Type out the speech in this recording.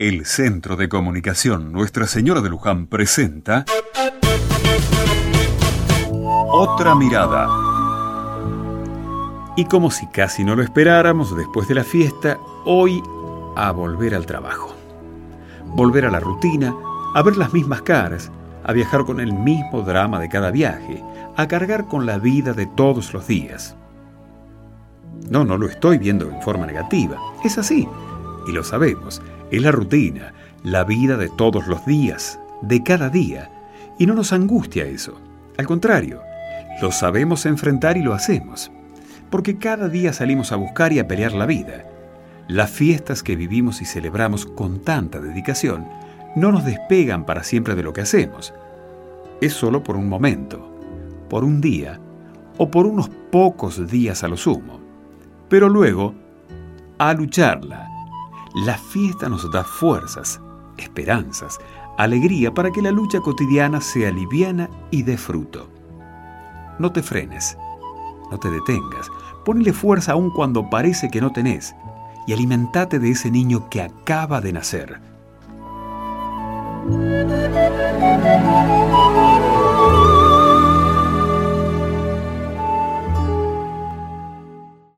El Centro de Comunicación Nuestra Señora de Luján presenta Otra Mirada. Y como si casi no lo esperáramos, después de la fiesta, hoy a volver al trabajo. Volver a la rutina, a ver las mismas caras, a viajar con el mismo drama de cada viaje, a cargar con la vida de todos los días. No, no lo estoy viendo en forma negativa. Es así. Y lo sabemos. Es la rutina, la vida de todos los días, de cada día. Y no nos angustia eso. Al contrario, lo sabemos enfrentar y lo hacemos. Porque cada día salimos a buscar y a pelear la vida. Las fiestas que vivimos y celebramos con tanta dedicación no nos despegan para siempre de lo que hacemos. Es solo por un momento, por un día o por unos pocos días a lo sumo. Pero luego, a lucharla. La fiesta nos da fuerzas, esperanzas, alegría para que la lucha cotidiana sea liviana y dé fruto. No te frenes, no te detengas, ponle fuerza aún cuando parece que no tenés y alimentate de ese niño que acaba de nacer.